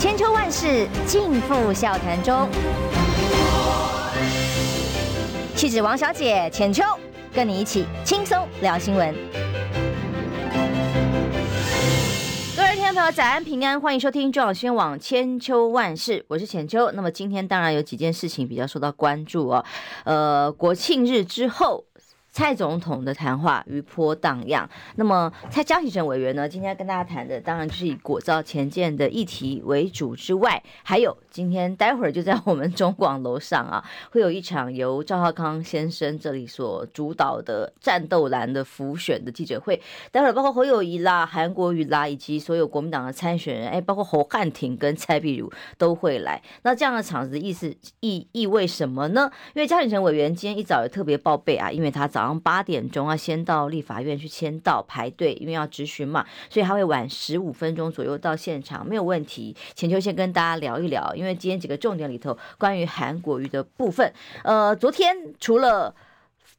千秋万世尽付笑谈中。气质王小姐浅秋，跟你一起轻松聊新闻。各位听众朋友，早安平安，欢迎收听中广新闻网千秋万世，我是浅秋。那么今天当然有几件事情比较受到关注哦，呃，国庆日之后。蔡总统的谈话余波荡漾。那么，蔡江启臣委员呢，今天跟大家谈的，当然就是以国造潜舰的议题为主之外，还有今天待会儿就在我们中广楼上啊，会有一场由赵少康先生这里所主导的战斗蓝的浮选的记者会。待会儿包括侯友谊啦、韩国瑜啦，以及所有国民党的参选人，哎，包括侯汉廷跟蔡壁如都会来。那这样的场子意思意意味什么呢？因为江启臣委员今天一早也特别报备啊，因为他早。八点钟要先到立法院去签到排队，因为要质询嘛，所以他会晚十五分钟左右到现场，没有问题。浅秋先跟大家聊一聊，因为今天几个重点里头关于韩国瑜的部分，呃，昨天除了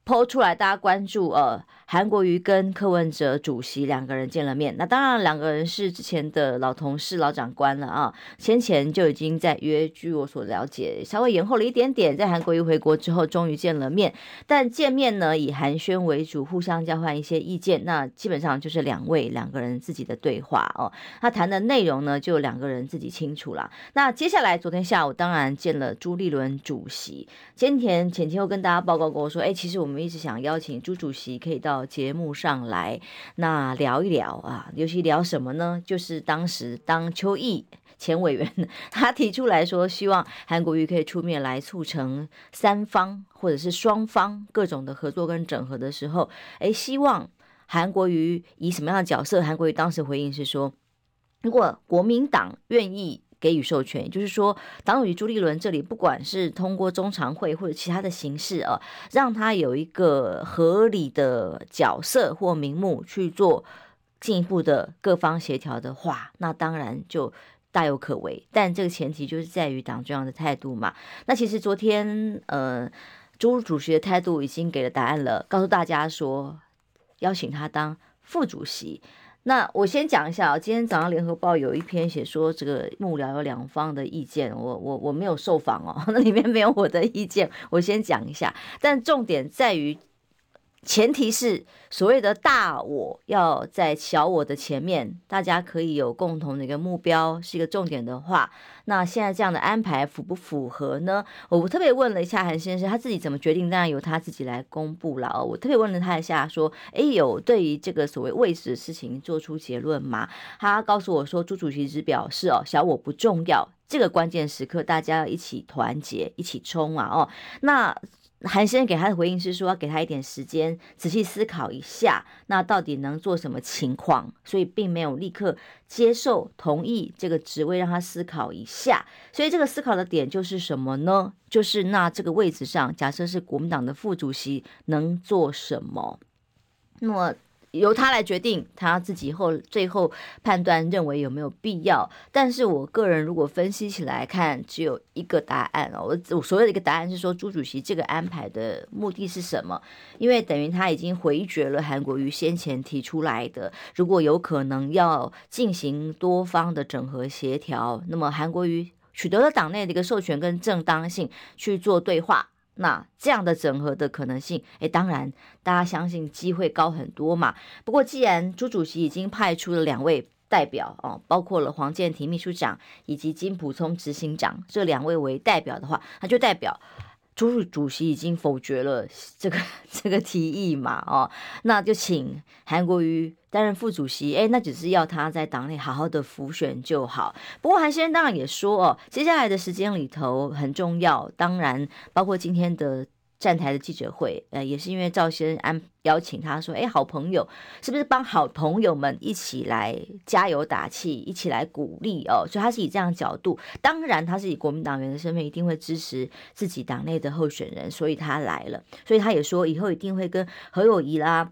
抛出来，大家关注呃。韩国瑜跟柯文哲主席两个人见了面，那当然两个人是之前的老同事、老长官了啊，先前就已经在约，据我所了解，稍微延后了一点点，在韩国瑜回国之后，终于见了面。但见面呢，以寒暄为主，互相交换一些意见。那基本上就是两位两个人自己的对话哦。他谈的内容呢，就两个人自己清楚了。那接下来，昨天下午当然见了朱立伦主席。今天前天又跟大家报告过说，哎，其实我们一直想邀请朱主席可以到。节目上来，那聊一聊啊，尤其聊什么呢？就是当时当邱毅前委员 他提出来说，希望韩国瑜可以出面来促成三方或者是双方各种的合作跟整合的时候，诶，希望韩国瑜以什么样的角色？韩国瑜当时回应是说，如果国民党愿意。给予授权，也就是说，党与朱立伦这里，不管是通过中常会或者其他的形式啊，让他有一个合理的角色或名目去做进一步的各方协调的话，那当然就大有可为。但这个前提就是在于党中央的态度嘛。那其实昨天，呃，朱主席的态度已经给了答案了，告诉大家说，邀请他当副主席。那我先讲一下啊，今天早上联合报有一篇写说，这个幕僚有两方的意见，我我我没有受访哦，那里面没有我的意见，我先讲一下，但重点在于。前提是所谓的大我要在小我的前面，大家可以有共同的一个目标，是一个重点的话，那现在这样的安排符不符合呢？我特别问了一下韩先生，他自己怎么决定，当然由他自己来公布了。我特别问了他一下，说：“哎，有对于这个所谓位置的事情做出结论吗？”他告诉我说：“朱主席只表示哦，小我不重要，这个关键时刻大家要一起团结，一起冲啊！哦，那。”韩先生给他的回应是说，要给他一点时间，仔细思考一下，那到底能做什么情况？所以并没有立刻接受同意这个职位，让他思考一下。所以这个思考的点就是什么呢？就是那这个位置上，假设是国民党的副主席，能做什么？那么。由他来决定，他自己后最后判断认为有没有必要。但是我个人如果分析起来看，只有一个答案哦。我我所谓的一个答案是说，朱主席这个安排的目的是什么？因为等于他已经回绝了韩国瑜先前提出来的，如果有可能要进行多方的整合协调，那么韩国瑜取得了党内的一个授权跟正当性去做对话。那这样的整合的可能性，诶，当然大家相信机会高很多嘛。不过既然朱主席已经派出了两位代表哦，包括了黄建庭秘书长以及金溥聪执行长这两位为代表的话，那就代表。朱主席已经否决了这个 这个提议嘛？哦，那就请韩国瑜担任副主席。哎，那只是要他在党内好好的浮选就好。不过韩先生当然也说哦，接下来的时间里头很重要，当然包括今天的。站台的记者会，呃，也是因为赵先生安邀请他说，哎，好朋友，是不是帮好朋友们一起来加油打气，一起来鼓励哦？所以他是以这样角度，当然他是以国民党员的身份，一定会支持自己党内的候选人，所以他来了。所以他也说，以后一定会跟何友谊啦，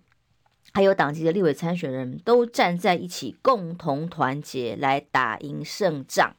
还有党籍的立委参选人都站在一起，共同团结来打赢胜仗。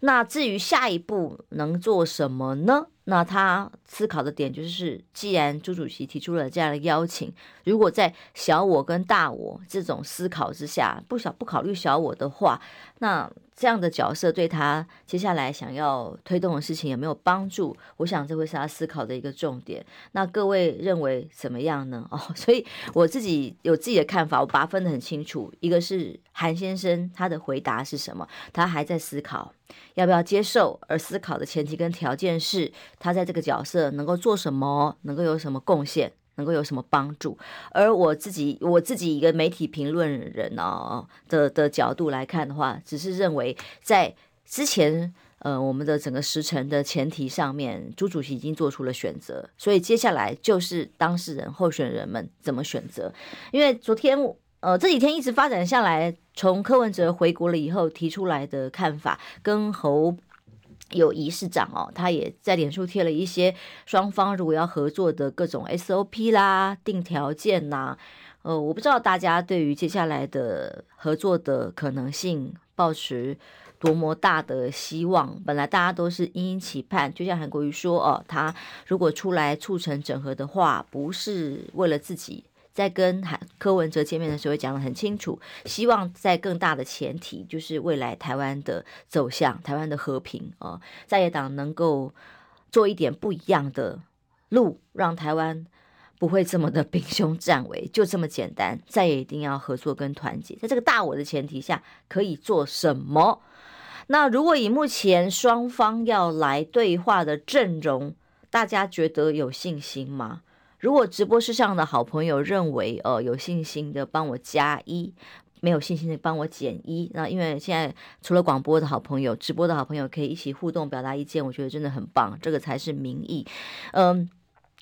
那至于下一步能做什么呢？那他思考的点就是，既然朱主席提出了这样的邀请，如果在小我跟大我这种思考之下，不小不考虑小我的话，那这样的角色对他接下来想要推动的事情有没有帮助？我想这会是他思考的一个重点。那各位认为怎么样呢？哦，所以我自己有自己的看法，我把它分得很清楚。一个是韩先生他的回答是什么？他还在思考要不要接受，而思考的前提跟条件是他在这个角色能够做什么，能够有什么贡献。能够有什么帮助？而我自己，我自己一个媒体评论人哦的的角度来看的话，只是认为在之前呃我们的整个时程的前提上面，朱主席已经做出了选择，所以接下来就是当事人候选人们怎么选择。因为昨天呃这几天一直发展下来，从柯文哲回国了以后提出来的看法，跟侯。有仪市长哦，他也在脸书贴了一些双方如果要合作的各种 SOP 啦、定条件呐。呃，我不知道大家对于接下来的合作的可能性抱持多么大的希望。本来大家都是殷殷期盼，就像韩国瑜说哦，他如果出来促成整合的话，不是为了自己。在跟柯文哲见面的时候，也讲得很清楚，希望在更大的前提，就是未来台湾的走向，台湾的和平啊，在野党能够做一点不一样的路，让台湾不会这么的兵凶战危，就这么简单。再也一定要合作跟团结，在这个大我的前提下，可以做什么？那如果以目前双方要来对话的阵容，大家觉得有信心吗？如果直播室上的好朋友认为，呃，有信心的帮我加一，没有信心的帮我减一。那因为现在除了广播的好朋友，直播的好朋友可以一起互动表达意见，我觉得真的很棒，这个才是民意。嗯。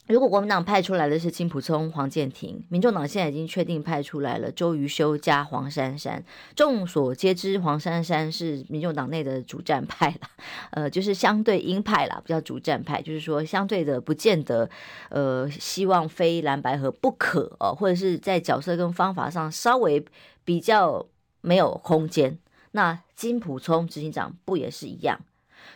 如果国民党派出来的是金普聪、黄健庭，民众党现在已经确定派出来了周瑜修加黄珊珊。众所皆知，黄珊珊是民众党内的主战派了，呃，就是相对鹰派啦，不叫主战派，就是说相对的不见得，呃，希望非蓝白合不可哦，或者是在角色跟方法上稍微比较没有空间。那金普聪执行长不也是一样？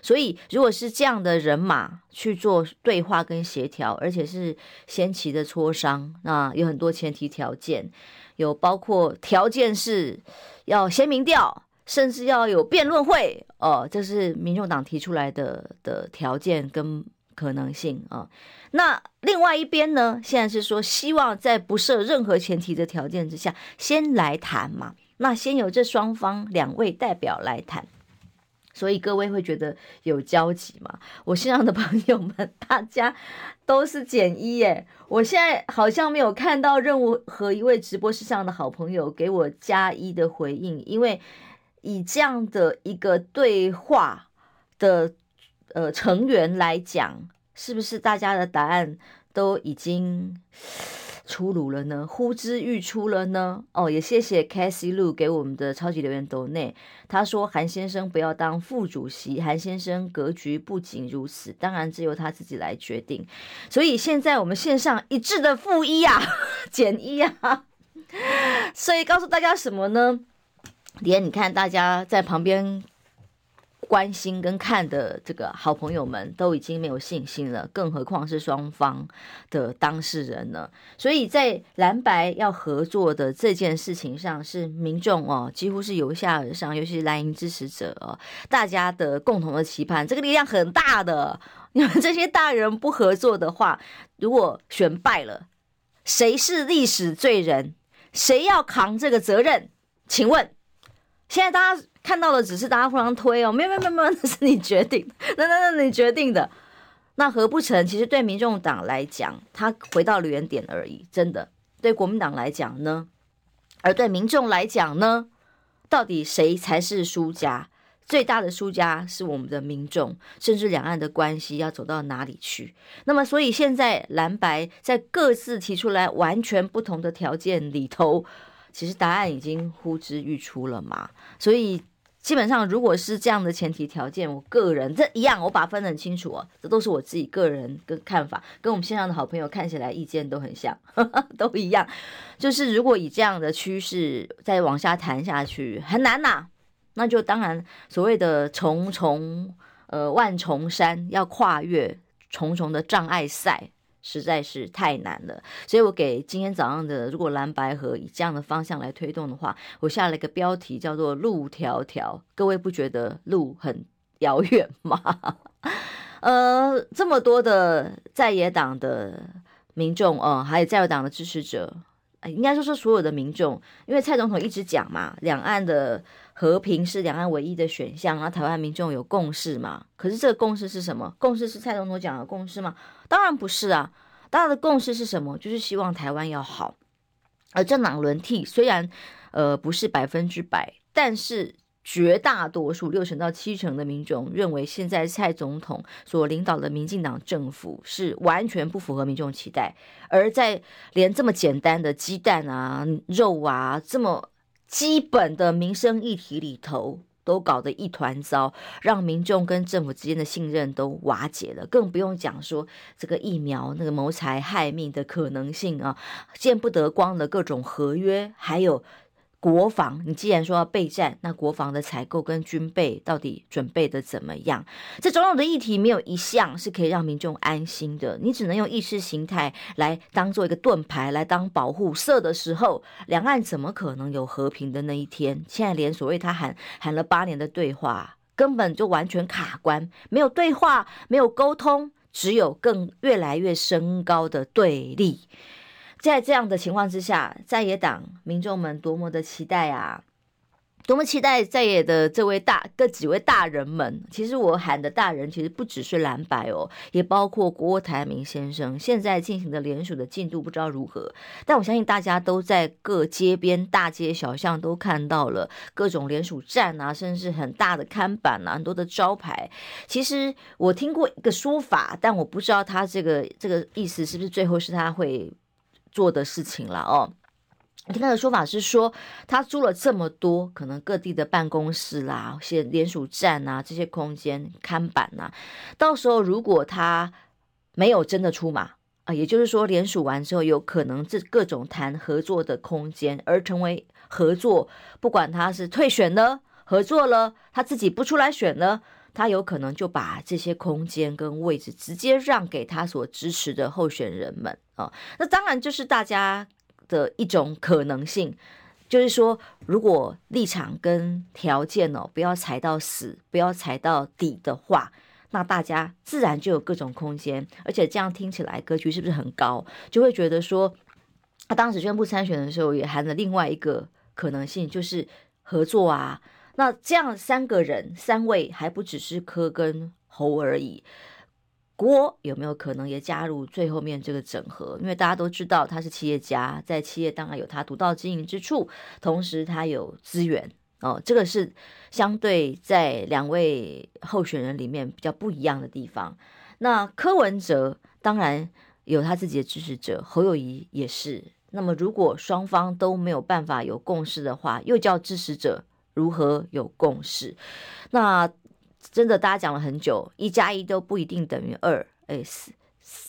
所以，如果是这样的人马去做对话跟协调，而且是先期的磋商，那有很多前提条件，有包括条件是要先民调，甚至要有辩论会哦，这是民众党提出来的的条件跟可能性啊。那另外一边呢，现在是说希望在不设任何前提的条件之下，先来谈嘛。那先由这双方两位代表来谈。所以各位会觉得有交集吗？我线上的朋友们，大家都是减一耶。我现在好像没有看到任何一位直播室上的好朋友给我加一的回应，因为以这样的一个对话的呃成员来讲，是不是大家的答案都已经？出炉了呢，呼之欲出了呢。哦，也谢谢 Cassie Lu 给我们的超级留言斗内，他说韩先生不要当副主席，韩先生格局不仅如此，当然只有他自己来决定。所以现在我们线上一致的负一啊，减一啊。所以告诉大家什么呢？连你看大家在旁边。关心跟看的这个好朋友们都已经没有信心了，更何况是双方的当事人呢？所以在蓝白要合作的这件事情上，是民众哦，几乎是由下而上，尤其是蓝营支持者哦，大家的共同的期盼，这个力量很大的。你们这些大人不合作的话，如果选败了，谁是历史罪人？谁要扛这个责任？请问，现在大家。看到的只是大家互相推哦，没有没有没有，那是你决定，那那那你决定的，那合不成？其实对民众党来讲，他回到原点而已，真的。对国民党来讲呢，而对民众来讲呢，到底谁才是输家？最大的输家是我们的民众，甚至两岸的关系要走到哪里去？那么，所以现在蓝白在各自提出来完全不同的条件里头，其实答案已经呼之欲出了嘛，所以。基本上，如果是这样的前提条件，我个人这一样，我把分得很清楚哦。这都是我自己个人的看法，跟我们线上的好朋友看起来意见都很像，呵 呵都一样。就是如果以这样的趋势再往下谈下去，很难呐、那就当然所谓的重重呃万重山要跨越重重的障碍赛，实在是太难了。所以我给今天早上的，如果蓝白合以这样的方向来推动的话，我下了一个标题叫做“路迢迢”。各位不觉得路很遥远吗？呃，这么多的在野党的民众，哦、呃，还有在野党的支持者，应该说是所有的民众，因为蔡总统一直讲嘛，两岸的和平是两岸唯一的选项，然后台湾民众有共识嘛。可是这个共识是什么？共识是蔡总统讲的共识吗？当然不是啊，大家的共识是什么？就是希望台湾要好。而政党轮替虽然呃不是百分之百，但是。绝大多数六成到七成的民众认为，现在蔡总统所领导的民进党政府是完全不符合民众期待，而在连这么简单的鸡蛋啊、肉啊这么基本的民生议题里头，都搞得一团糟，让民众跟政府之间的信任都瓦解了。更不用讲说这个疫苗那个谋财害命的可能性啊，见不得光的各种合约，还有。国防，你既然说要备战，那国防的采购跟军备到底准备的怎么样？这种种的议题没有一项是可以让民众安心的。你只能用意识形态来当做一个盾牌，来当保护色的时候，两岸怎么可能有和平的那一天？现在连所谓他喊喊了八年的对话，根本就完全卡关，没有对话，没有沟通，只有更越来越升高的对立。在这样的情况之下，在野党民众们多么的期待啊！多么期待在野的这位大、各几位大人们。其实我喊的大人，其实不只是蓝白哦，也包括郭台铭先生。现在进行的联署的进度不知道如何，但我相信大家都在各街边、大街小巷都看到了各种联署站啊，甚至很大的看板啊，很多的招牌。其实我听过一个说法，但我不知道他这个这个意思是不是最后是他会。做的事情了哦，听他的说法是说，他租了这么多可能各地的办公室啦、些联署站啊这些空间看板呐，到时候如果他没有真的出马啊，也就是说联署完之后，有可能这各种谈合作的空间而成为合作，不管他是退选了、合作了，他自己不出来选了。他有可能就把这些空间跟位置直接让给他所支持的候选人们那当然就是大家的一种可能性，就是说，如果立场跟条件哦不要踩到死，不要踩到底的话，那大家自然就有各种空间，而且这样听起来格局是不是很高？就会觉得说，他当时宣布参选的时候也含了另外一个可能性，就是合作啊。那这样三个人，三位还不只是柯跟侯而已，郭有没有可能也加入最后面这个整合？因为大家都知道他是企业家，在企业当然有他独到经营之处，同时他有资源哦，这个是相对在两位候选人里面比较不一样的地方。那柯文哲当然有他自己的支持者，侯友谊也是。那么如果双方都没有办法有共识的话，又叫支持者。如何有共识？那真的大家讲了很久，一加一都不一定等于二。哎，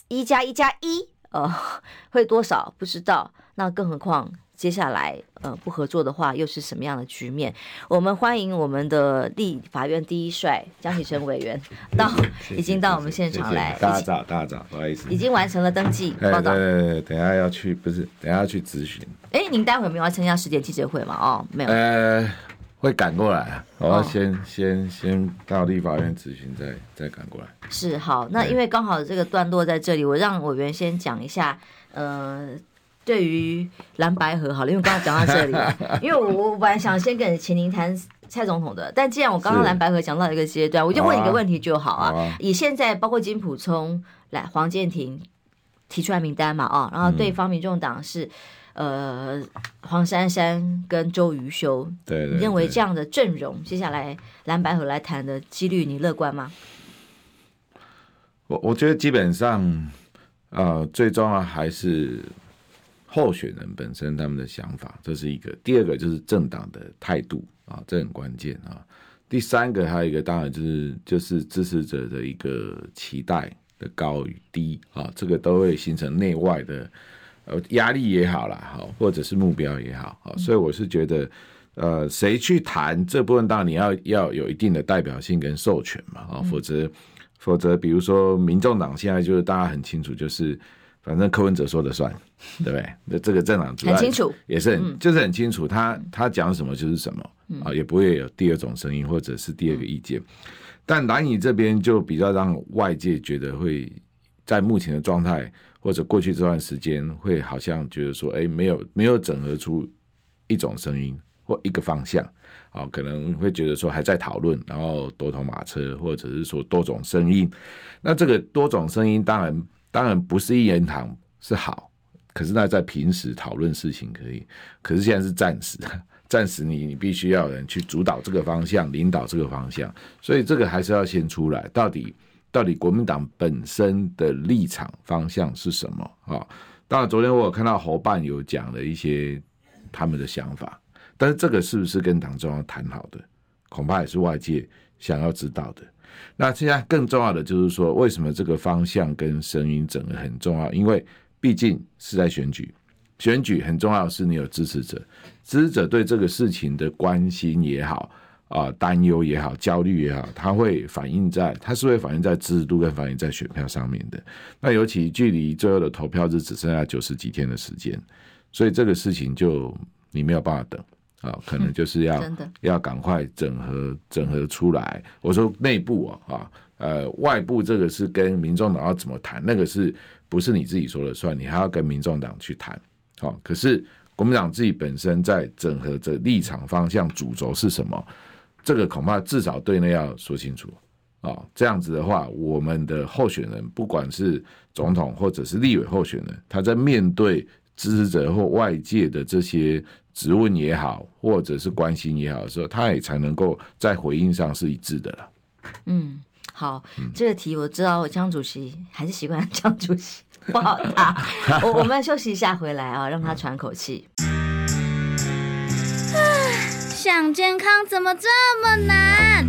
一加一加一，呃，会多少不知道。那更何况接下来，呃，不合作的话，又是什么样的局面？我们欢迎我们的立法院第一帅江启臣委员到，已经到我们现场来。大家早，大家早，不好意思，已经完成了登记报道。对对对，等下要去，不是，等下要去咨询。哎，您待会没有要参加十点记者会吗？哦，没有。呃。会赶过来，我要先、哦、先先到立法院咨询，再再赶过来。是好，那因为刚好这个段落在这里，我让委员先讲一下。呃，对于蓝白河好了，因为刚刚讲到这里，因为我我本来想先跟秦林谈蔡总统的，但既然我刚刚蓝白河讲到一个阶段，我就问一个问题就好啊。好啊，以现在包括金普聪来黄建庭提出来名单嘛，啊，然后对方民众党是。嗯呃，黄珊珊跟周瑜修，对，对，对，你认为这样的阵容，接下来蓝白合来谈的几率，你乐观吗？我我觉得基本上，呃，最重要还是候选人本身他们的想法，这是一个。第二个就是政党的态度啊，这很关键啊。第三个还有一个，当然就是就是支持者的一个期待的高与低啊，这个都会形成内外的。呃，压力也好啦，好，或者是目标也好，好，所以我是觉得，呃，谁去谈这部分，当然你要要有一定的代表性跟授权嘛，啊，否则，否则，比如说，民众党现在就是大家很清楚，就是反正柯文哲说了算，对不对？那这个政党主很清楚，也是很、嗯、就是很清楚，他他讲什么就是什么、嗯、啊，也不会有第二种声音或者是第二个意见。嗯、但蓝营这边就比较让外界觉得会在目前的状态或者过去这段时间，会好像觉得说，哎，没有没有整合出一种声音或一个方向啊，可能会觉得说还在讨论，然后多头马车，或者是说多种声音。那这个多种声音当然。当然不是一言堂是好，可是那在平时讨论事情可以，可是现在是暂时，暂时你你必须要有人去主导这个方向，领导这个方向，所以这个还是要先出来，到底到底国民党本身的立场方向是什么啊？当然昨天我有看到侯办有讲了一些他们的想法，但是这个是不是跟党中央谈好的，恐怕也是外界想要知道的。那现在更重要的就是说，为什么这个方向跟声音整个很重要？因为毕竟是在选举，选举很重要的是你有支持者，支持者对这个事情的关心也好啊，担忧也好，焦虑也好，它会反映在，它是会反映在支持度跟反映在选票上面的。那尤其距离最后的投票日只剩下九十几天的时间，所以这个事情就你没有办法等。啊，可能就是要、嗯、要赶快整合整合出来。我说内部啊，啊，呃，外部这个是跟民众党要怎么谈，那个是不是你自己说了算？你还要跟民众党去谈。好，可是国民党自己本身在整合的立场方向主轴是什么？这个恐怕至少对内要说清楚啊。这样子的话，我们的候选人，不管是总统或者是立委候选人，他在面对支持者或外界的这些。质问也好，或者是关心也好的时候，他也才能够在回应上是一致的了。嗯，好，嗯、这个题我知道，江主席还是习惯江主席不好答。我我们休息一下，回来啊，让他喘口气。想健康怎么这么难？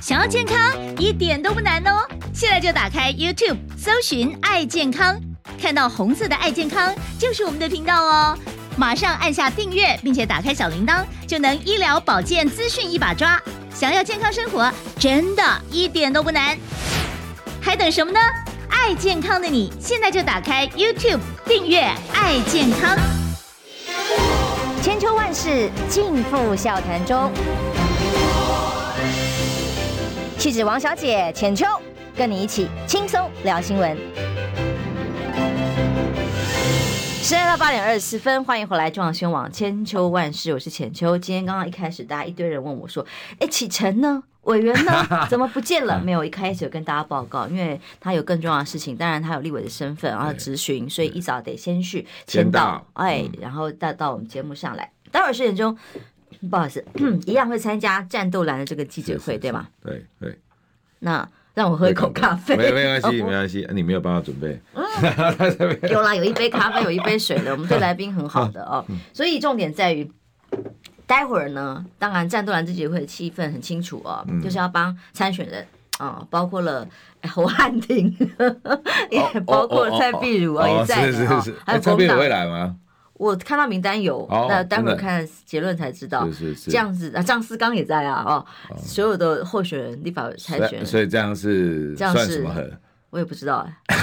想要健康一点都不难哦！现在就打开 YouTube，搜寻“爱健康”，看到红色的“爱健康”就是我们的频道哦。马上按下订阅，并且打开小铃铛，就能医疗保健资讯一把抓。想要健康生活，真的一点都不难，还等什么呢？爱健康的你，现在就打开 YouTube 订阅“爱健康”。千秋万世尽付笑谈中，气质王小姐浅秋，跟你一起轻松聊新闻。时间到八点二十四分，欢迎回来中广新闻网千秋万世，我是浅秋。今天刚刚一开始，大家一堆人问我说：“哎，启程呢？委员呢？怎么不见了？”没有，一开始有跟大家报告，因为他有更重要的事情。当然，他有立委的身份，然后质询，所以一早得先去签到，哎，然后带到我们节目上来。待会儿十点钟，不好意思，一样会参加战斗蓝的这个记者会，对吗？对对。那。让我喝一口咖啡，没没关系，没关系，你没有办法准备。嗯、有啦，有一杯咖啡，有一杯水的，我们对来宾很好的哦。所以重点在于，待会儿呢，当然战斗蓝自己会的气氛很清楚哦，嗯、就是要帮参选人啊、哦，包括了 侯汉廷，也包括蔡碧如啊，也在。还有蔡碧如会来吗？我看到名单有，那待会儿看结论才知道。是是是，这样子啊，张思刚也在啊，哦，所有的候选人立法参选，所以这样是算什么河？我也不知道哎，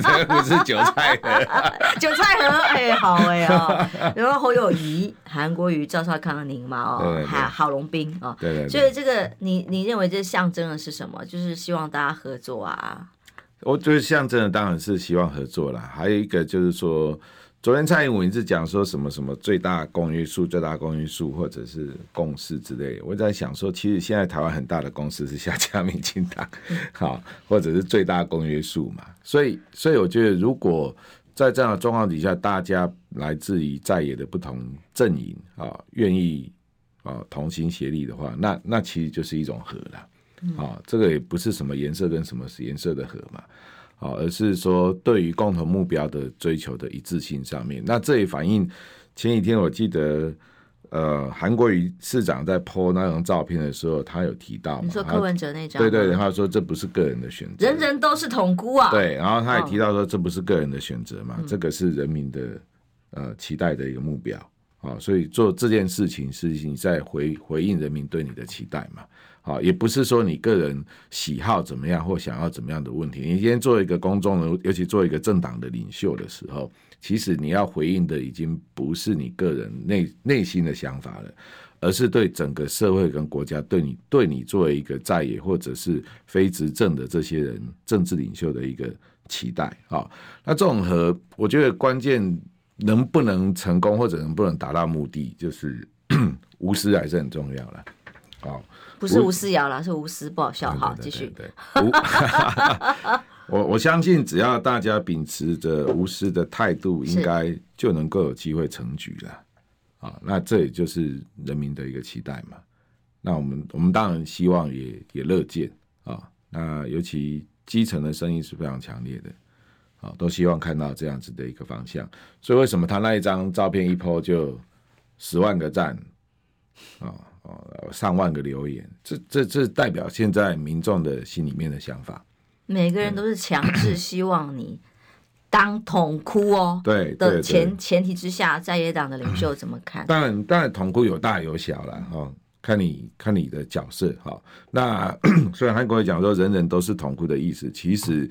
这不是韭菜河，韭菜盒哎，好哎啊，然后侯友谊、韩国瑜、赵少康、宁嘛哦，还有郝龙斌哦，对对，所以这个你你认为这象征的是什么？就是希望大家合作啊。我觉得象征的当然是希望合作啦，还有一个就是说。昨天蔡英文一直讲说什么什么最大公约数、最大公约数，或者是共识之类。我在想说，其实现在台湾很大的共识是下架民进党，好，或者是最大公约数嘛。所以，所以我觉得，如果在这样的状况底下，大家来自于在野的不同阵营啊，愿意啊同心协力的话，那那其实就是一种和了。啊，这个也不是什么颜色跟什么颜色的和嘛。好，而是说对于共同目标的追求的一致性上面，那这也反映前几天我记得，呃，韩国瑜市长在 po 那张照片的时候，他有提到，你说柯文哲那张，对对对，他说这不是个人的选择，人人都是同菇啊，对，然后他也提到说这不是个人的选择嘛，哦、这个是人民的呃期待的一个目标，啊，所以做这件事情是你在回回应人民对你的期待嘛，啊，也不是说你个人喜好怎么样或想要怎么样的问题。你今天做一个公众人，尤其做一个政党的领袖的时候，其实你要回应的已经不是你个人内内心的想法了，而是对整个社会跟国家对你对你作为一个在野或者是非执政的这些人政治领袖的一个期待啊。那这种和，我觉得关键。能不能成功，或者能不能达到目的，就是 无私还是很重要了。好，不是吴思瑶了，是吴思不好笑。好，继续。对，我我相信，只要大家秉持着无私的态度，应该就能够有机会成局了。啊，那这也就是人民的一个期待嘛。那我们我们当然希望也也乐见啊。那尤其基层的声音是非常强烈的。啊，都希望看到这样子的一个方向，所以为什么他那一张照片一 po 就十万个赞，啊啊上万个留言，这这这代表现在民众的心里面的想法。每个人都是强制希望你当统哭哦，对的前前提之下，在野党的领袖怎么看？当然当然统哭有大有小了哈，看你看你的角色哈。那 虽然韩国瑜讲说人人都是统哭的意思，其实。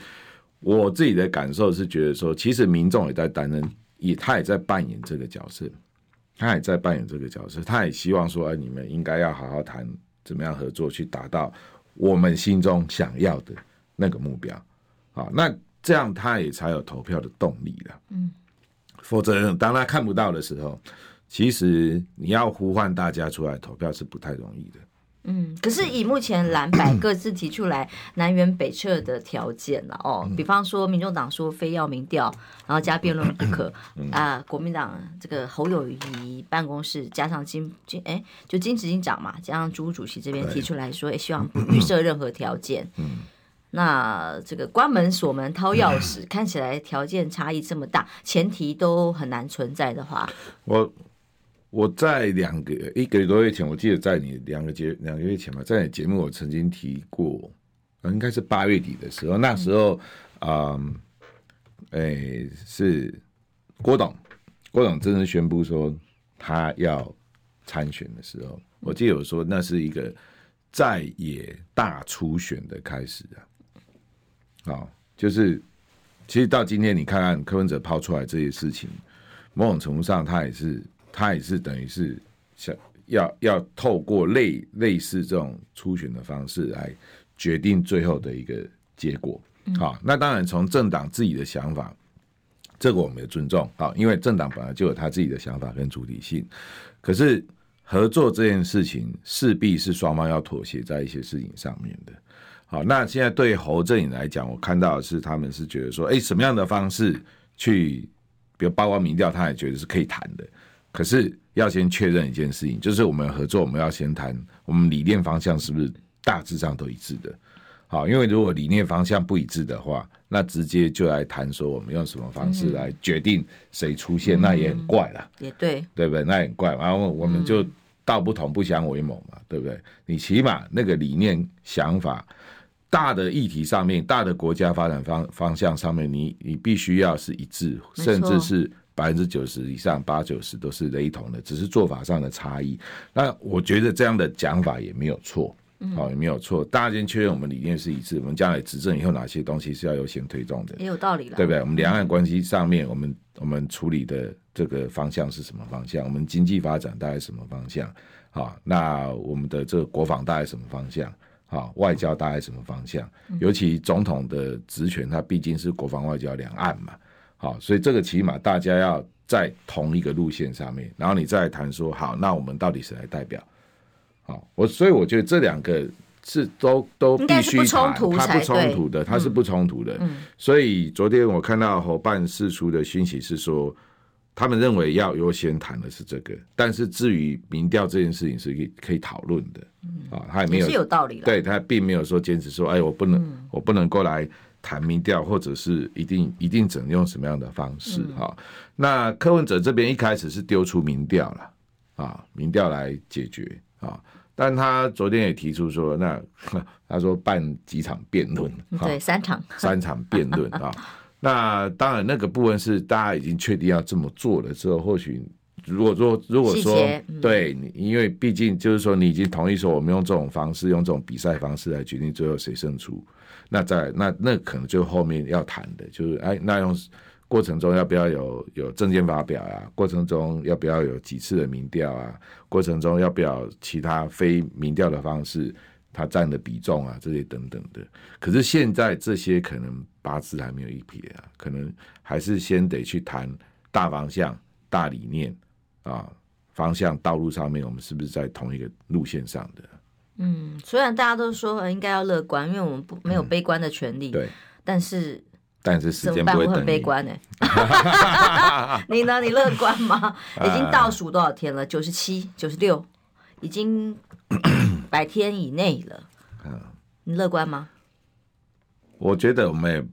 我自己的感受是觉得说，其实民众也在担任，也他也在扮演这个角色，他也在扮演这个角色，他也希望说，哎，你们应该要好好谈怎么样合作，去达到我们心中想要的那个目标。好，那这样他也才有投票的动力了。嗯，否则当他看不到的时候，其实你要呼唤大家出来投票是不太容易的。嗯，可是以目前蓝白 各自提出来南辕北辙的条件了哦，比方说民众党说非要民调，然后加辩论不可啊，国民党这个侯友谊办公室加上金金哎，就金执行长嘛，加上朱主席这边提出来说，也希望不预设任何条件。嗯，那这个关门锁门掏钥匙，看起来条件差异这么大，前提都很难存在的话，我。我在两个一个多月前，我记得在你两个节两个月前吧，在你节目我曾经提过，应该是八月底的时候，那时候啊，哎、是郭董，郭董正式宣布说他要参选的时候，我记得有说那是一个在野大初选的开始啊，好，就是其实到今天你看看柯文哲抛出来这些事情，某种程度上他也是。他也是等于是想要要透过类类似这种初选的方式来决定最后的一个结果。好，那当然从政党自己的想法，这个我们也尊重。好，因为政党本来就有他自己的想法跟主体性。可是合作这件事情势必是双方要妥协在一些事情上面的。好，那现在对侯阵营来讲，我看到的是他们是觉得说，哎，什么样的方式去，比如包括民调，他也觉得是可以谈的。可是要先确认一件事情，就是我们合作，我们要先谈我们理念方向是不是大致上都一致的。好，因为如果理念方向不一致的话，那直接就来谈说我们用什么方式来决定谁出现，那也很怪了。也对，对不对？那也很怪。然后我们就道不同不相为谋嘛，对不对？你起码那个理念想法，大的议题上面，大的国家发展方方向上面，你你必须要是一致，甚至是。百分之九十以上，八九十都是雷同的，只是做法上的差异。那我觉得这样的讲法也没有错，好，也没有错。大家先确认我们理念是一致，我们将来执政以后哪些东西是要优先推动的，也有道理了，对不对？我们两岸关系上面，我们我们处理的这个方向是什么方向？我们经济发展大概什么方向？好，那我们的这个国防大概什么方向？好，外交大概什么方向？尤其总统的职权，它毕竟是国防外交两岸嘛。好，所以这个起码大家要在同一个路线上面，然后你再谈说，好，那我们到底谁来代表？好，我所以我觉得这两个是都都必须谈，它不冲突的，它是不冲突的。嗯，所以昨天我看到侯办释出的讯息是说，他们认为要优先谈的是这个，但是至于民调这件事情是可以可以讨论的。啊，他也没有是有道理，对他并没有说坚持说，哎，我不能，我不能过来。谈民调，或者是一定一定整用什么样的方式？哈、嗯，那柯文哲这边一开始是丢出民调了啊，民调来解决啊，但他昨天也提出说，那 他说办几场辩论，对，三场，三场辩论啊。那当然，那个部分是大家已经确定要这么做了之后，或许如果说如果说嗯、对，因为毕竟就是说你已经同意说我们用这种方式，用这种比赛方式来决定最后谁胜出，那在那那可能就后面要谈的就是哎，那用过程中要不要有有证件发表啊？过程中要不要有几次的民调啊？过程中要不要其他非民调的方式？它占的比重啊，这些等等的，可是现在这些可能八字还没有一撇啊，可能还是先得去谈大方向、大理念啊，方向道路上面，我们是不是在同一个路线上的？嗯，虽然大家都说应该要乐观，因为我们不没有悲观的权利，嗯、对，但是但是时间不会。很悲观呢、欸？你呢？你乐观吗？已经倒数多少天了？九十七、九十六，已经。百天以内了，嗯，你乐观吗？我觉得我们也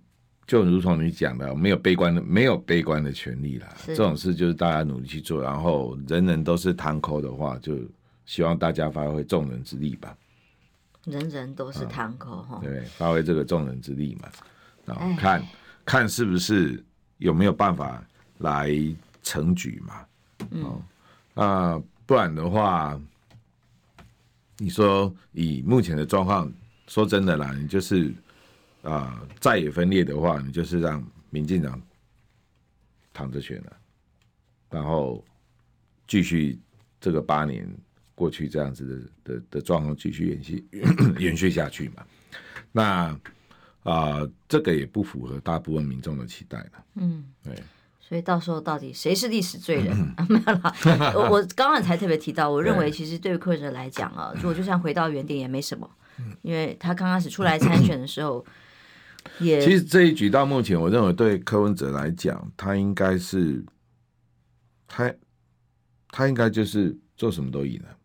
就如同你讲的，没有悲观的，没有悲观的权利啦。这种事就是大家努力去做，然后人人都是堂口的话，就希望大家发挥众人之力吧。人人都是堂口哈、嗯，对，发挥这个众人之力嘛，然后看看是不是有没有办法来成局嘛。嗯，啊，不然的话。你说以目前的状况，说真的啦，你就是啊、呃，再也分裂的话，你就是让民进党躺着选了，然后继续这个八年过去这样子的的的状况继续延续 延续下去嘛？那啊、呃，这个也不符合大部分民众的期待了。嗯，对。所以到时候到底谁是历史罪人？没有啦，我刚刚才特别提到，我认为其实对于柯文哲来讲啊，如果就算回到原点也没什么，因为他刚开始出来参选的时候，也其实这一局到目前，我认为对柯文哲来讲，他应该是他他应该就是做什么都赢了，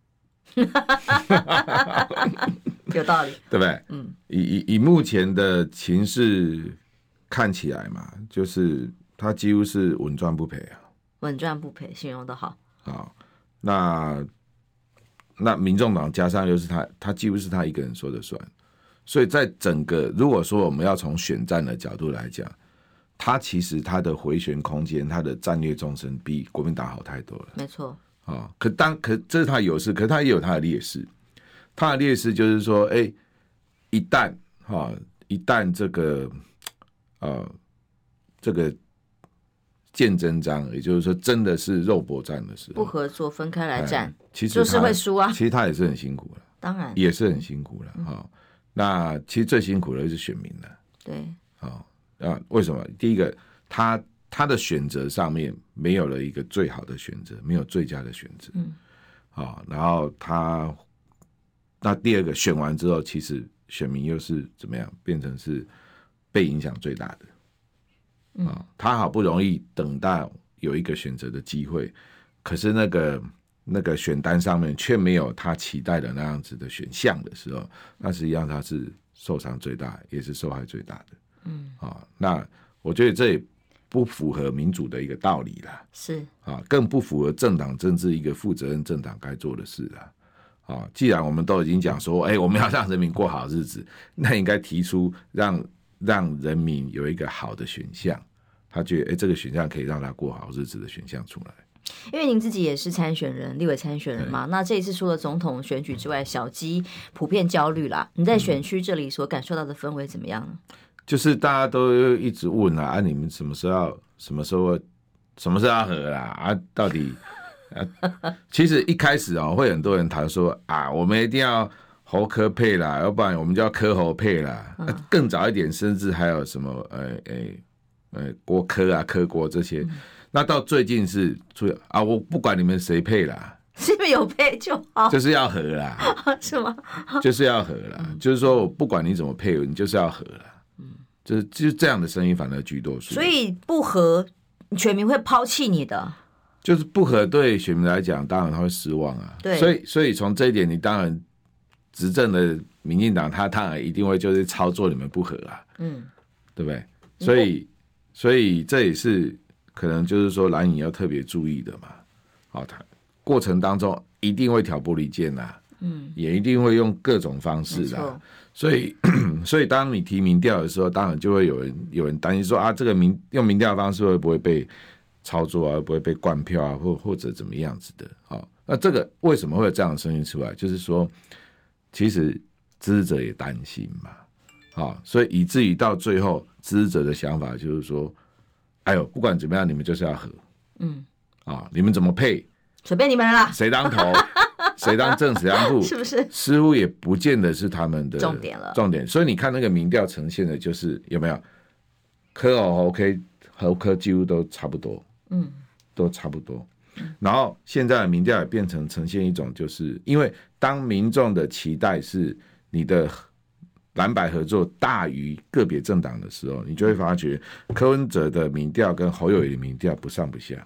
有道理，对不对？嗯，以以以目前的情势看起来嘛，就是。他几乎是稳赚不赔啊！稳赚不赔，形容的好。好，那那民众党加上又是他，他几乎是他一个人说的算。所以在整个如果说我们要从选战的角度来讲，他其实他的回旋空间，他的战略纵深比国民党好太多了。没错。啊，可当可这是他优势，可是他也有他的劣势。他的劣势就是说，哎、欸，一旦哈，一旦这个呃这个。见真章，也就是说，真的是肉搏战的时候，不合作，分开来战，其实就是会输啊。其实他也是很辛苦了，当然也是很辛苦了。哈、嗯，那其实最辛苦的是选民了。对，啊啊，为什么？第一个，他他的选择上面没有了一个最好的选择，没有最佳的选择。嗯，啊，然后他那第二个选完之后，其实选民又是怎么样？变成是被影响最大的。啊，他好不容易等到有一个选择的机会，可是那个那个选单上面却没有他期待的那样子的选项的时候，那实际上他是受伤最大，也是受害最大的。嗯，啊，那我觉得这也不符合民主的一个道理啦。是啊，更不符合政党政治一个负责任政党该做的事啦。啊，既然我们都已经讲说，哎，我们要让人民过好日子，那应该提出让让人民有一个好的选项。他觉得，哎，这个选项可以让他过好日子的选项出来。因为您自己也是参选人，立委参选人嘛。那这一次除了总统选举之外，小鸡普遍焦虑啦。你在选区这里所感受到的氛围怎么样呢？就是大家都一直问啊，啊，你们什么时候要什么时候什么时候要和啦？啊，到底啊？其实一开始哦，会很多人谈说啊，我们一定要侯科配啦，要不然我们就要科侯配啦。更早一点，甚至还有什么，呃，呃。呃，国科啊，科国这些，嗯、那到最近是出啊，我不管你们谁配啦，是不是有配就好，就是要合啦，是吗？就是要合啦，嗯、就是说我不管你怎么配，你就是要合啦，嗯，就是就是这样的声音反而居多数，所以不合，选民会抛弃你的，就是不合对选民来讲，当然他会失望啊，对，所以所以从这一点，你当然执政的民进党，他当然一定会就是操作你们不合啊，嗯，对不对？所以。所以这也是可能就是说蓝营要特别注意的嘛，好，他过程当中一定会挑拨离间呐，嗯，也一定会用各种方式的，所以 所以当你提民调的时候，当然就会有人有人担心说啊，这个民用民调的方式会不会被操作啊，会不会被灌票啊，或或者怎么样子的。好，那这个为什么会有这样的声音出来？就是说，其实支持者也担心嘛，好，所以以至于到最后，支持者的想法就是说，哎呦，不管怎么样，你们就是要和，嗯，啊，你们怎么配，随便你们了，谁当头，谁当正，谁当副，是不是？似乎也不见得是他们的重点了。重点，所以你看那个民调呈现的，就是有没有柯侯 OK 和柯几乎都差不多，嗯，都差不多。然后现在的民调也变成呈现一种，就是因为当民众的期待是你的蓝白合作大于个别政党的时候，你就会发觉柯文哲的民调跟侯友宜的民调不上不下。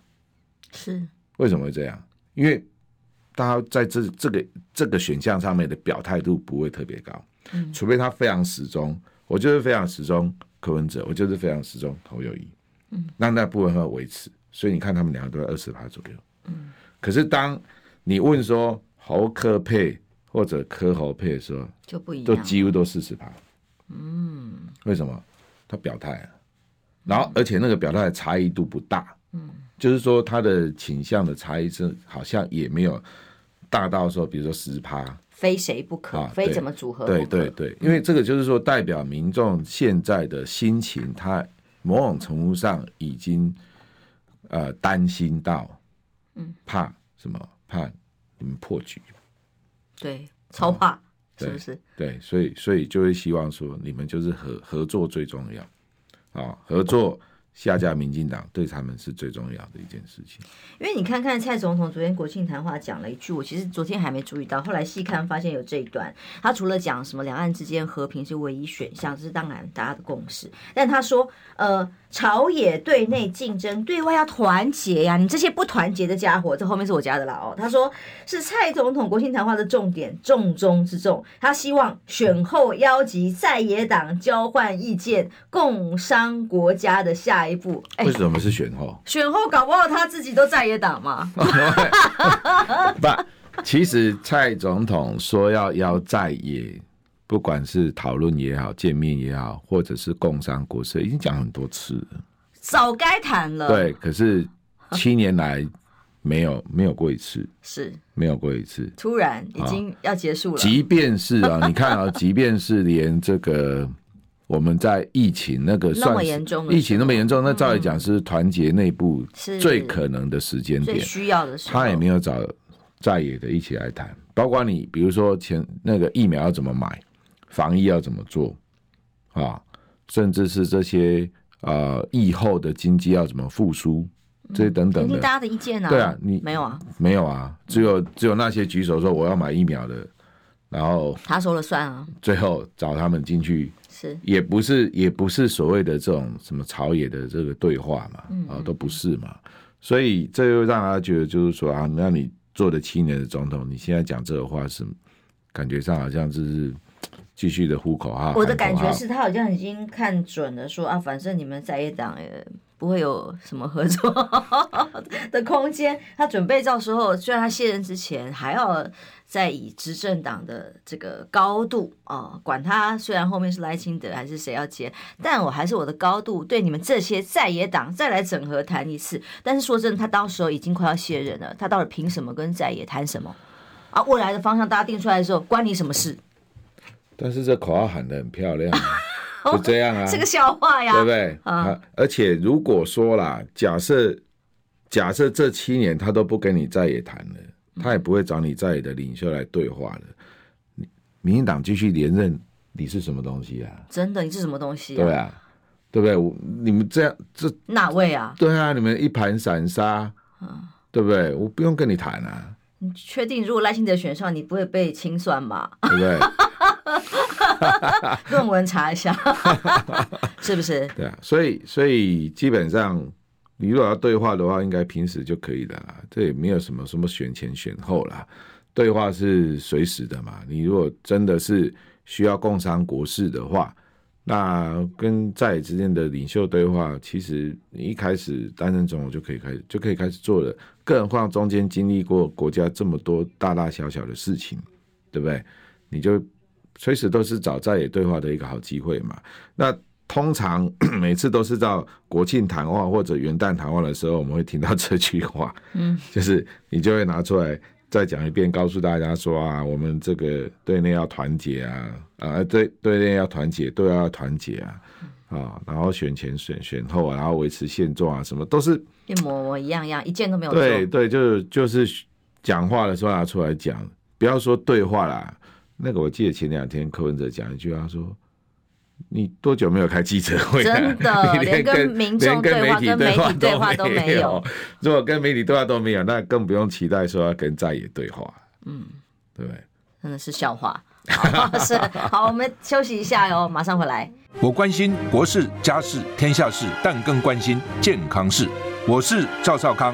是为什么会这样？因为大家在这这个这个选项上面的表态度不会特别高，嗯除非他非常始终，我就是非常始终柯文哲，我就是非常始终侯友谊，嗯，那那部分会维持。所以你看，他们两个都在二十趴左右。嗯，可是当你问说侯科配或者柯侯配的时候，就不一样，都几乎都四十趴。嗯，为什么？他表态了，然后而且那个表态的差异度不大。嗯，就是说他的倾向的差异是好像也没有大到说，比如说十趴，非谁不可，啊、非怎么组合。对对对，因为这个就是说代表民众现在的心情，他某种程度上已经。呃，担心到，嗯，怕什么？怕你们破局，对，超怕，嗯、是不是？对，所以，所以就会希望说，你们就是合合作最重要，啊、哦，合作。下架民进党对他们是最重要的一件事情，因为你看看蔡总统昨天国庆谈话讲了一句，我其实昨天还没注意到，后来细看发现有这一段，他除了讲什么两岸之间和平是唯一选项，这是当然大家的共识，但他说，呃，朝野对内竞争，对外要团结呀，你这些不团结的家伙，这后面是我加的啦哦，他说是蔡总统国庆谈话的重点，重中之重，他希望选后邀集在野党交换意见，共商国家的下。一步，为什么是选后？选后搞不好他自己都在野党嘛。不，其实蔡总统说要邀在野，不管是讨论也好、见面也好，或者是共商国事，已经讲很多次了，早该谈了。对，可是 七年来没有没有过一次，是。没有过一次，突然已经要结束了。即便是啊，你看啊，即便是连这个。我们在疫情那个算严重，疫情那么严重，那照理讲是团结内部最可能的时间点，需要的时候，他也没有找在野的一起来谈，包括你，比如说前那个疫苗要怎么买，防疫要怎么做啊，甚至是这些呃疫后的经济要怎么复苏，这些等等的，大家的意见啊，对啊，你没有啊，没有啊，只有只有那些举手说我要买疫苗的，然后他说了算啊，最后找他们进去是。也不是，也不是所谓的这种什么朝野的这个对话嘛，啊，都不是嘛，所以这又让他觉得就是说啊，那你做了七年的总统，你现在讲这个话是感觉上好像就是继续的呼口号。我的感觉是他好像已经看准了说，说啊，反正你们在野党也不会有什么合作的空间，他准备到时候，虽然他卸任之前还要。在以执政党的这个高度啊、哦，管他虽然后面是赖清德还是谁要接，但我还是我的高度对你们这些在野党再来整合谈一次。但是说真的，他到时候已经快要卸任了，他到底凭什么跟在野谈什么？啊，未来的方向大家定出来的时候，关你什么事？但是这口号喊得很漂亮，就这样啊，是个笑话呀，对不对？啊，而且如果说啦，假设假设这七年他都不跟你在野谈了。他也不会找你在野的领袖来对话的。民进党继续连任，你是什么东西啊？真的，你是什么东西？对啊，对不对？你们这样这哪位啊？对啊，你们一盘散沙，对不对？我不用跟你谈啊。你确定，如果赖清德选上，你不会被清算吗？对不对？论文查一下，是不是？对啊，所以所以基本上。你如果要对话的话，应该平时就可以了啦。这也没有什么什么选前选后啦，对话是随时的嘛。你如果真的是需要共商国事的话，那跟在野之间的领袖对话，其实你一开始担任总统就可以开始就可以开始做了。更何况中间经历过国家这么多大大小小的事情，对不对？你就随时都是找在野对话的一个好机会嘛。那。通常 每次都是到国庆谈话或者元旦谈话的时候，我们会听到这句话，嗯，就是你就会拿出来再讲一遍，告诉大家说啊，我们这个对内要团结啊，啊，对对内要团结，对外要团结啊，啊，然后选前选选后啊，然后维持现状啊，什么都是一模模一样样，一件都没有错。对对，就是就是讲话的时候拿出来讲，不要说对话啦。那个我记得前两天柯文哲讲一句他说。你多久没有开记者会？真的，连跟民众对话、跟媒体对话都没有。如果跟媒体对话都没有，那更不用期待说要跟在野对话。嗯，对，真的是笑话。好，是好，我们休息一下哟，马上回来。我关心国事、家事、天下事，但更关心健康事。我是赵少康，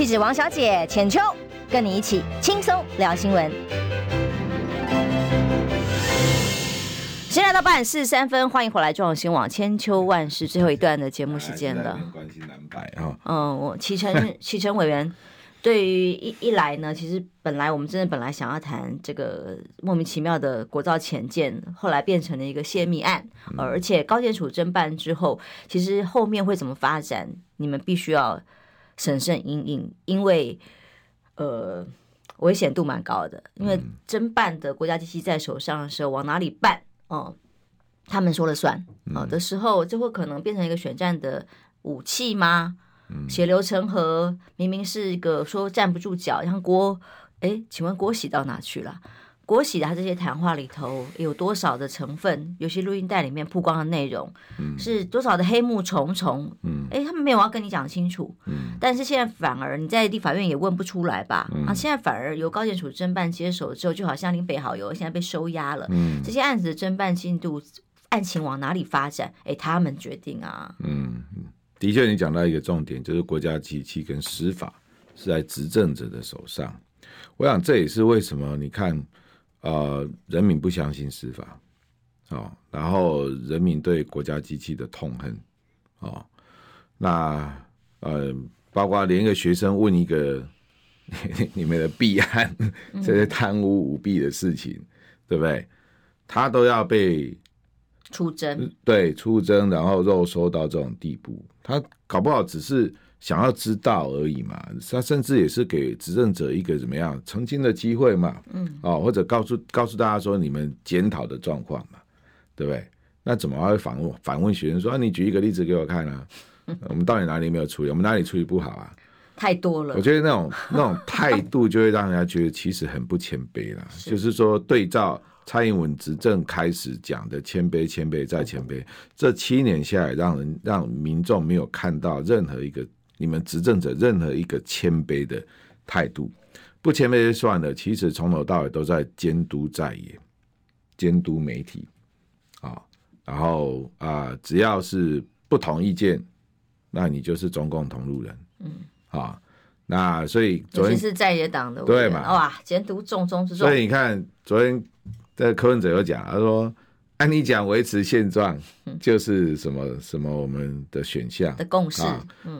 气质王小姐浅秋，跟你一起轻松聊新闻。现在到八点四十三分，欢迎回来中广新闻网千秋万世最后一段的节目时间了。关心南白啊，嗯，我启程 启程委员对于一一来呢，其实本来我们真的本来想要谈这个莫名其妙的国造潜舰，后来变成了一个泄密案，而且高检署侦办之后，其实后面会怎么发展，你们必须要审慎因应，因为呃危险度蛮高的，因为侦办的国家机器在手上的时候，往哪里办？哦，他们说了算。哦的时候，就会可能变成一个选战的武器吗？嗯，血流成河，明明是一个说站不住脚，像郭，哎，请问郭喜到哪去了？郭喜他这些谈话里头有多少的成分？有些录音带里面曝光的内容，是多少的黑幕重重？嗯，哎，他们没有要跟你讲清楚。嗯，但是现在反而你在立法院也问不出来吧？啊，现在反而由高检署侦办接手之后，就好像林北好友现在被收押了。嗯，这些案子的侦办进度，案情往哪里发展？哎，他们决定啊。嗯，的确，你讲到一个重点，就是国家机器跟司法是在执政者的手上。我想这也是为什么你看。呃，人民不相信司法，哦，然后人民对国家机器的痛恨，哦，那呃，包括连一个学生问一个 你们的弊案，这些贪污舞弊的事情，嗯、对不对？他都要被出征，对，出征，然后肉搜到这种地步，他搞不好只是。想要知道而已嘛，他甚至也是给执政者一个怎么样澄清的机会嘛，嗯，哦，或者告诉告诉大家说你们检讨的状况嘛，对不对？那怎么还会反问反问学生说啊？你举一个例子给我看啊？我们到底哪里没有处理？我们哪里处理不好啊？太多了。我觉得那种那种 态度就会让人家觉得其实很不谦卑了。是就是说，对照蔡英文执政开始讲的谦卑、谦卑再谦卑，这七年下来，让人让民众没有看到任何一个。你们执政者任何一个谦卑的态度，不谦卑就算了，其实从头到尾都在监督在野，监督媒体，啊，然后啊，只要是不同意见，那你就是中共同路人，嗯，啊，那所以昨天是在野党的对嘛？哇，监督重中之重。所以你看，昨天在柯文哲有讲，他说。按你讲，维持现状就是什么什么我们的选项的共识，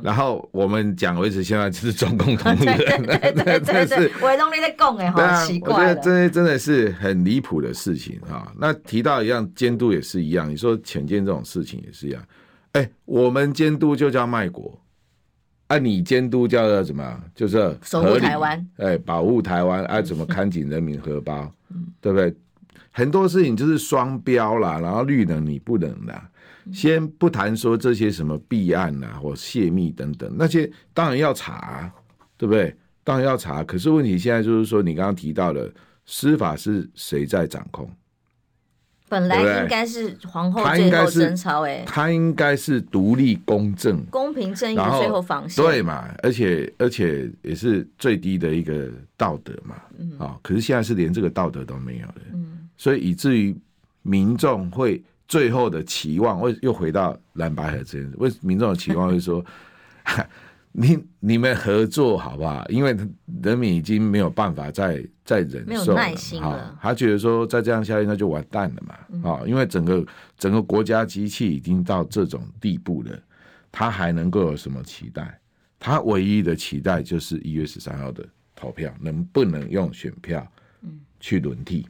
然后我们讲维持现状就是中共同路人，对对对对，维东你在共哎，好奇怪，我觉得这真的是很离谱的事情啊。那提到一样监督也是一样，你说潜见这种事情也是一样，哎，我们监督就叫卖国，按你监督叫做什么？就是守护台湾，哎，保护台湾，爱怎么看紧人民荷包，对不对？很多事情就是双标啦，然后绿能你不能啦。先不谈说这些什么弊案呐或泄密等等，那些当然要查，对不对？当然要查。可是问题现在就是说，你刚刚提到的司法是谁在掌控？本来应该是皇后最后贞操，哎，他应该是独立公正、公平正义的最后防线，对嘛？而且而且也是最低的一个道德嘛，啊、嗯哦！可是现在是连这个道德都没有了，嗯。所以以至于民众会最后的期望，为又回到蓝白合这件事，为民众的期望就是说，你你们合作好不好？因为人民已经没有办法再再忍受了，哈，他觉得说再这样下去那就完蛋了嘛，啊，因为整个整个国家机器已经到这种地步了，他还能够有什么期待？他唯一的期待就是一月十三号的投票能不能用选票，去轮替。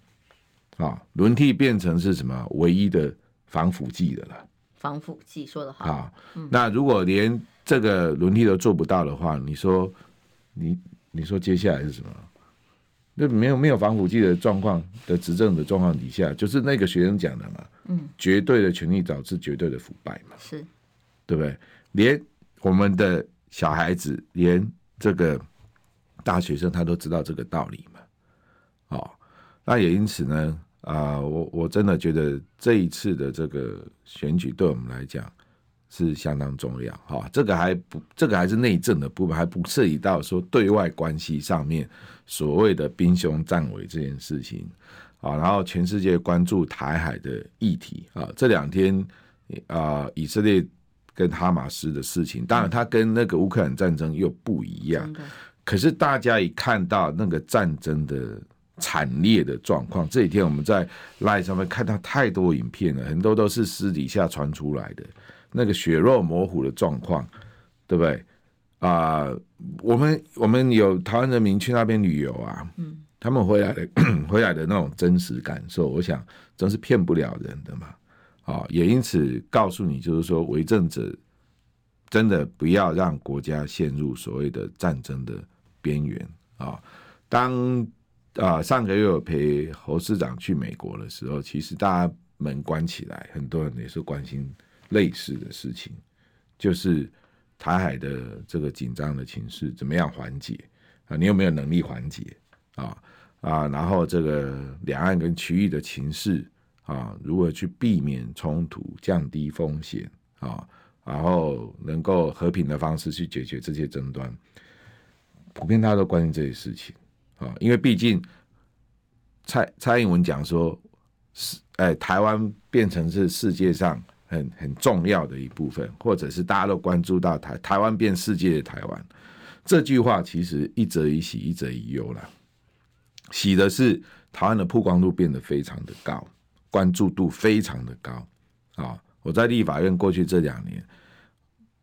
啊，轮替变成是什么唯一的防腐剂的了？防腐剂说的好。啊，那如果连这个轮替都做不到的话，你说你你说接下来是什么？那没有没有防腐剂的状况的执政的状况底下，就是那个学生讲的嘛，嗯，绝对的权力导致绝对的腐败嘛，是，对不对？连我们的小孩子，连这个大学生，他都知道这个道理嘛。哦，那也因此呢。啊、呃，我我真的觉得这一次的这个选举对我们来讲是相当重要哈。这个还不，这个还是内政的部分，还不涉及到说对外关系上面所谓的兵凶战危这件事情啊。然后全世界关注台海的议题啊，这两天啊，以色列跟哈马斯的事情，当然它跟那个乌克兰战争又不一样，可是大家一看到那个战争的。惨烈的状况，这几天我们在 Line 上面看到太多影片了，很多都是私底下传出来的，那个血肉模糊的状况，对不对？啊、呃，我们我们有台湾人民去那边旅游啊，嗯，他们回来的 回来的那种真实感受，我想真是骗不了人的嘛，啊，也因此告诉你，就是说为政者真的不要让国家陷入所谓的战争的边缘啊，当。啊，上个月我陪侯市长去美国的时候，其实大家门关起来，很多人也是关心类似的事情，就是台海的这个紧张的情势怎么样缓解啊？你有没有能力缓解啊？啊，然后这个两岸跟区域的情势啊，如何去避免冲突、降低风险啊？然后能够和平的方式去解决这些争端，普遍大家都关心这些事情。啊，因为毕竟蔡蔡英文讲说，是哎，台湾变成是世界上很很重要的一部分，或者是大家都关注到台台湾变世界的台湾，这句话其实一则以喜，一则以忧了。喜的是台湾的曝光度变得非常的高，关注度非常的高。啊，我在立法院过去这两年，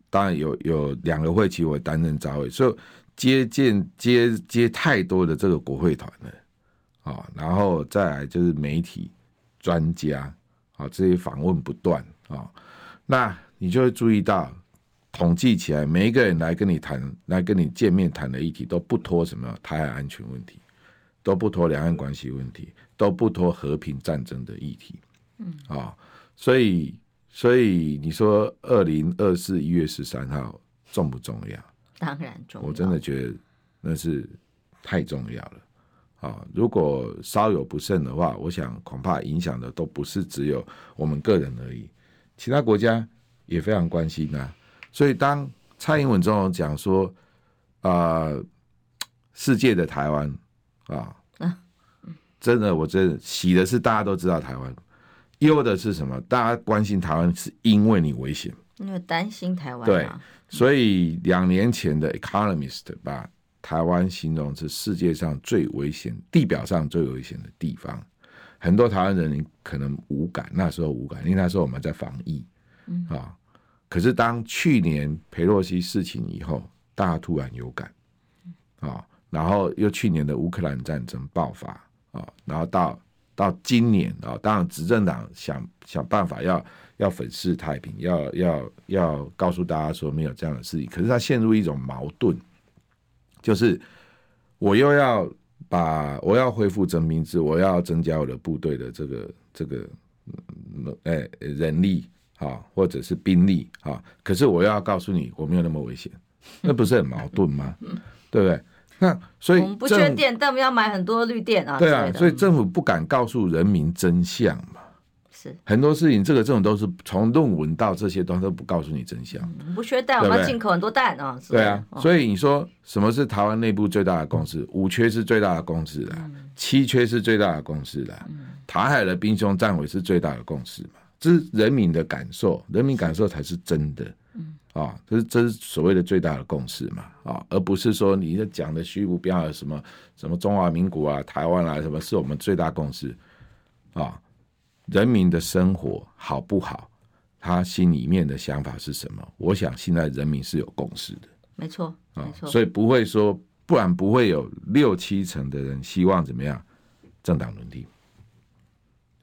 当然有有两个会期我担任召委，所以。接见接接太多的这个国会团了，啊，然后再来就是媒体、专家，啊，这些访问不断啊，那你就会注意到，统计起来，每一个人来跟你谈、来跟你见面谈的议题，都不脱什么台海安全问题，都不脱两岸关系问题，都不脱和平战争的议题，嗯，啊，所以所以你说二零二四一月十三号重不重要？当然重要，我真的觉得那是太重要了啊！如果稍有不慎的话，我想恐怕影响的都不是只有我们个人而已，其他国家也非常关心啊。所以当蔡英文总统讲说啊、呃，世界的台湾啊，真的，我真的喜的是大家都知道台湾，忧的是什么？大家关心台湾是因为你危险，因为担心台湾、啊、对。所以两年前的《Economist》把台湾形容是世界上最危险、地表上最危险的地方。很多台湾人可能无感，那时候无感，因为那时候我们在防疫，嗯啊。可是当去年裴洛西事情以后，大家突然有感，啊，然后又去年的乌克兰战争爆发，啊，然后到到今年啊，当然执政党想想办法要。要粉饰太平，要要要告诉大家说没有这样的事情，可是他陷入一种矛盾，就是我又要把我要恢复征兵制，我要增加我的部队的这个这个呃、欸、人力啊，或者是兵力啊，可是我又要告诉你我没有那么危险，那不是很矛盾吗？对不对？那所以我们不缺电，但我们要买很多绿电啊。对啊，所以政府不敢告诉人民真相嘛。很多事情，这个这种都是从论文到这些东西都不告诉你真相。嗯、不缺蛋，我们要进口很多蛋啊。对啊，所以你说什么是台湾内部最大的公司？五缺是最大的共识的，七缺是最大的共识的，台海的兵凶战危是最大的共识嘛？这是人民的感受，人民感受才是真的。这是这是所谓的最大的共识嘛，啊，而不是说你讲的虚无缥缈什么什么中华民国啊、台湾啊什么，是我们最大共识啊。人民的生活好不好，他心里面的想法是什么？我想现在人民是有共识的，没错，没错，所以不会说，不然不会有六七成的人希望怎么样政党轮替。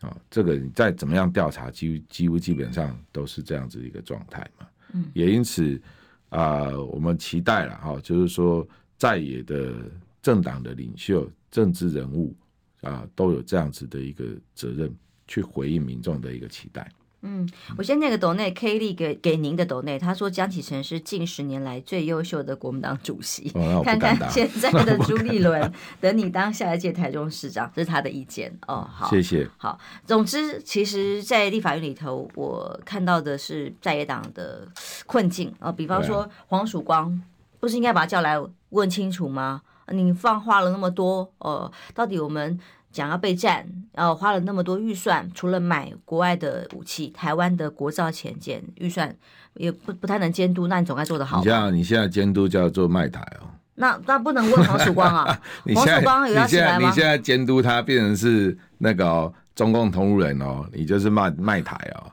啊，这个你再怎么样调查，几乎几乎基本上都是这样子一个状态嘛。嗯，也因此啊、呃，我们期待了哈，就是说在野的政党的领袖、政治人物啊、呃，都有这样子的一个责任，去回应民众的一个期待。嗯，我先那个斗内 K 力给给您的斗内，他说江启臣是近十年来最优秀的国民党主席。哦、看看现在的朱立伦，等你当下一届台中市长，这是他的意见哦。好，谢谢。好，总之，其实，在立法院里头，我看到的是在野党的困境啊、哦。比方说黄曙光，不是应该把他叫来问清楚吗？你放话了那么多，呃，到底我们？讲要备战，然后花了那么多预算，除了买国外的武器，台湾的国造潜舰预算也不不太能监督，那你总该做得好。你像你现在监督叫做卖台哦，那那不能问黄曙光啊？黄曙光有要起来吗？你现在监督他变成是那个、哦、中共同路人哦，你就是卖卖台哦。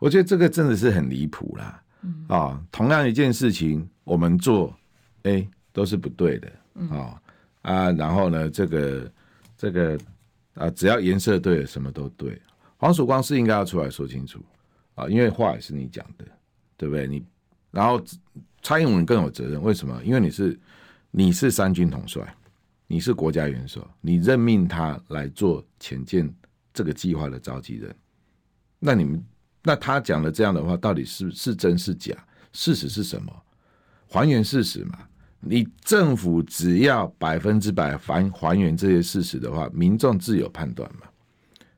我觉得这个真的是很离谱啦。啊、同样一件事情我们做，哎，都是不对的啊、啊，然后呢，这个这个。啊，只要颜色对了，什么都对。黄曙光是应该要出来说清楚啊，因为话也是你讲的，对不对？你然后蔡英文更有责任，为什么？因为你是你是三军统帅，你是国家元首，你任命他来做潜舰这个计划的召集人，那你们那他讲的这样的话，到底是是真是假？事实是什么？还原事实嘛。你政府只要百分之百还还原这些事实的话，民众自有判断嘛，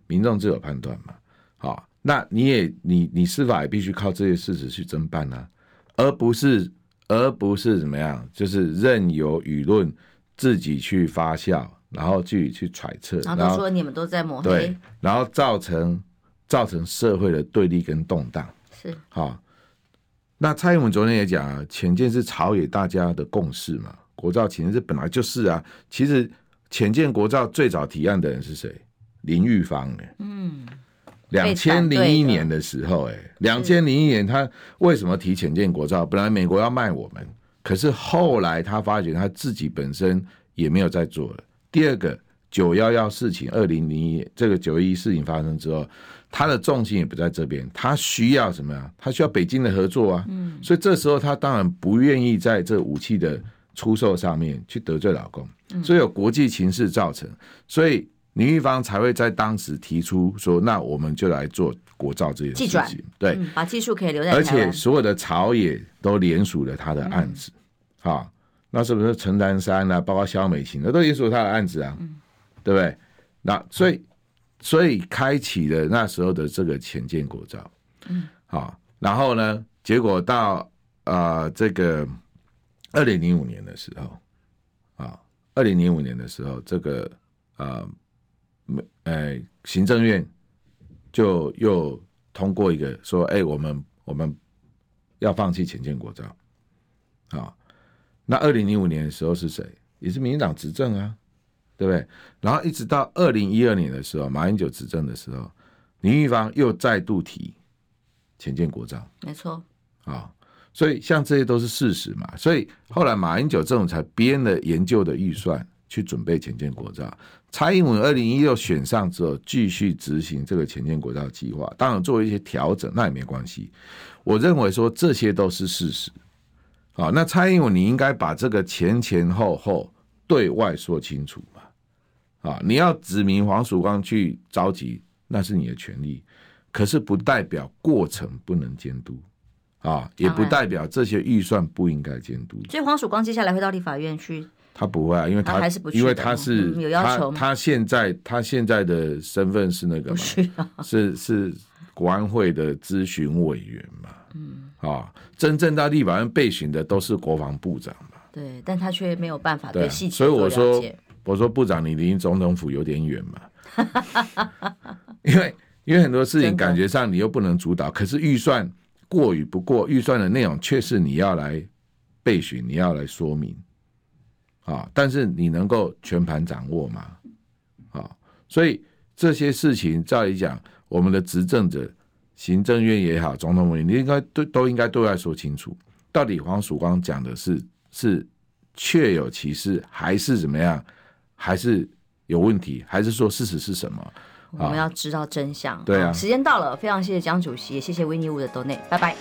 民众自有判断嘛。好，那你也你你司法也必须靠这些事实去侦办啊，而不是而不是怎么样，就是任由舆论自己去发酵，然后自己去揣测，然后说你们都在抹黑，然后造成造成社会的对立跟动荡，是好。那蔡英文昨天也讲啊，潜舰是朝野大家的共识嘛，国造潜舰这本来就是啊。其实潜舰国造最早提案的人是谁？林玉芳哎，嗯，两千零一年的时候哎，两千零一年他为什么提潜舰国造？本来美国要卖我们，可是后来他发觉他自己本身也没有在做了。第二个九幺幺事情，二零零一这个九一一事情发生之后。他的重心也不在这边，他需要什么呀？他需要北京的合作啊。嗯，所以这时候他当然不愿意在这武器的出售上面去得罪老公，所以有国际情势造成，所以林玉芳才会在当时提出说：“那我们就来做国造这件事情。”对，把技术可以留在。而且所有的朝野都联署了他的案子，好，那是不是陈南山啊，包括萧美琴，那都联署他的案子啊？对不对？那所以。所以开启了那时候的这个前建国造，嗯，好，然后呢，结果到呃这个二零零五年的时候，啊，二零零五年的时候，这个呃，呃，行政院就又通过一个说，哎，我们我们要放弃前建国造，啊，那二零零五年的时候是谁？也是民进党执政啊。对不对？然后一直到二零一二年的时候，马英九执政的时候，林玉芳又再度提前建国造，没错啊、哦。所以像这些都是事实嘛。所以后来马英九政府才编了研究的预算去准备前建国造。蔡英文二零一六选上之后，继续执行这个前建国造计划，当然做一些调整，那也没关系。我认为说这些都是事实。好、哦，那蔡英文你应该把这个前前后后对外说清楚。啊，你要指名黄曙光去召集，那是你的权利，可是不代表过程不能监督，啊，也不代表这些预算不应该监督。所以黄曙光接下来会到立法院去？他不会啊，因为他，他还是不去，因为他是、嗯、有要求他，他现在他现在的身份是那个嘛，是、啊、是是国安会的咨询委员嘛，嗯，啊，真正到立法院备询的都是国防部长嘛，对，但他却没有办法对细节所以我说。我说部长，你离总统府有点远嘛？因为因为很多事情感觉上你又不能主导，可是预算过与不过，预算的内容却是你要来备询，你要来说明啊。但是你能够全盘掌握吗？啊，所以这些事情照理讲，我们的执政者、行政院也好，总统府你应该都都应该都要说清楚，到底黄曙光讲的是是确有其事，还是怎么样，还是有问题，还是说事实是什么？我们要知道真相。对啊，时间到了，非常谢谢江主席，也谢谢维尼屋的斗内，拜拜。